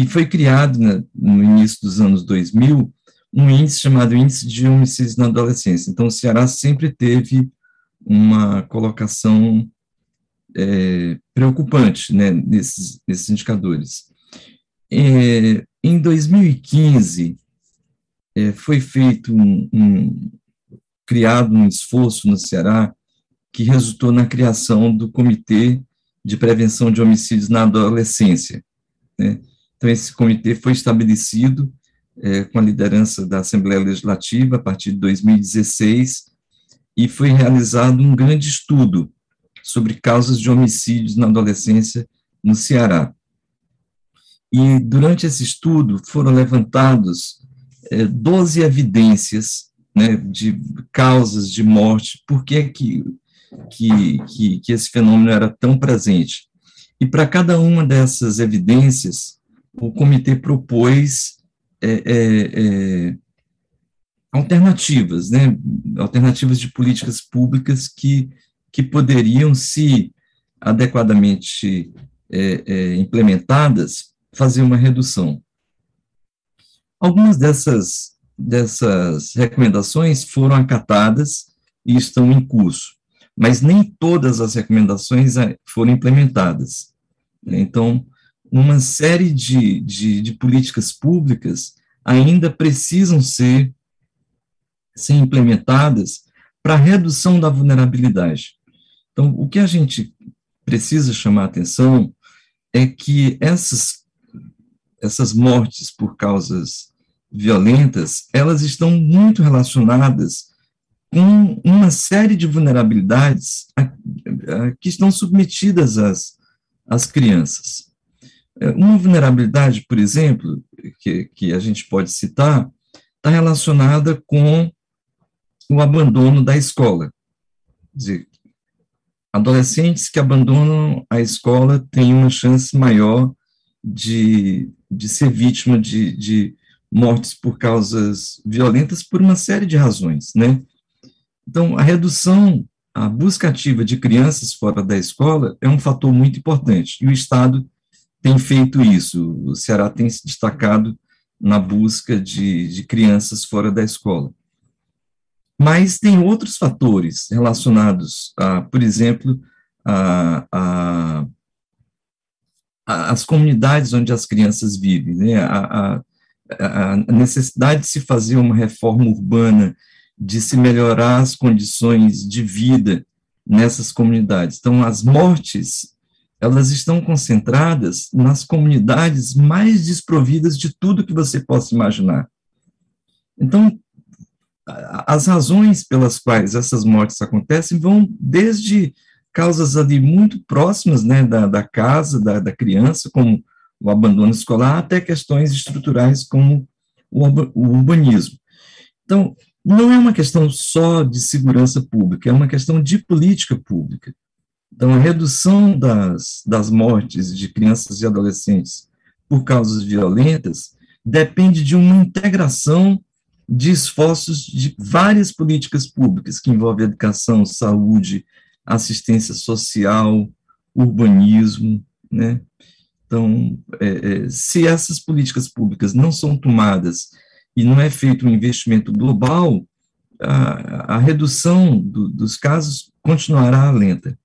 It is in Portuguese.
e foi criado né, no início dos anos 2000 um índice chamado Índice de Homicídios na Adolescência. Então, o Ceará sempre teve uma colocação é, preocupante né, nesses, nesses indicadores. É, em 2015, é, foi feito um, um, criado um esforço no Ceará que resultou na criação do Comitê de Prevenção de Homicídios na Adolescência. Né? Então, esse comitê foi estabelecido é, com a liderança da Assembleia Legislativa a partir de 2016 e foi realizado um grande estudo sobre causas de homicídios na adolescência no Ceará. E durante esse estudo foram levantados é, 12 evidências né, de causas de morte, por que, que, que, que esse fenômeno era tão presente. E para cada uma dessas evidências, o comitê propôs é, é, é, alternativas, né, alternativas de políticas públicas que, que poderiam, se adequadamente é, é, implementadas, fazer uma redução. Algumas dessas, dessas recomendações foram acatadas e estão em curso, mas nem todas as recomendações foram implementadas. Então, uma série de, de, de políticas públicas ainda precisam ser, ser implementadas para redução da vulnerabilidade. Então, o que a gente precisa chamar atenção é que essas, essas mortes por causas violentas, elas estão muito relacionadas com uma série de vulnerabilidades a, a, que estão submetidas às, às crianças. É, uma vulnerabilidade, por exemplo, que, que a gente pode citar, está relacionada com o abandono da escola. Quer dizer, adolescentes que abandonam a escola têm uma chance maior de, de ser vítima de, de mortes por causas violentas por uma série de razões, né? Então, a redução, a busca ativa de crianças fora da escola é um fator muito importante, e o Estado tem feito isso. O Ceará tem se destacado na busca de, de crianças fora da escola. Mas tem outros fatores relacionados, a, por exemplo, a, a, a, as comunidades onde as crianças vivem, né? a, a necessidade de se fazer uma reforma urbana, de se melhorar as condições de vida nessas comunidades. Então, as mortes elas estão concentradas nas comunidades mais desprovidas de tudo que você possa imaginar. Então, as razões pelas quais essas mortes acontecem vão desde causas ali muito próximas né, da, da casa, da, da criança, como o abandono escolar, até questões estruturais como o, o urbanismo. Então, não é uma questão só de segurança pública, é uma questão de política pública. Então, a redução das, das mortes de crianças e adolescentes por causas violentas depende de uma integração de esforços de várias políticas públicas, que envolvem educação, saúde, assistência social, urbanismo, né? Então, é, é, se essas políticas públicas não são tomadas e não é feito um investimento global, a, a redução do, dos casos continuará lenta.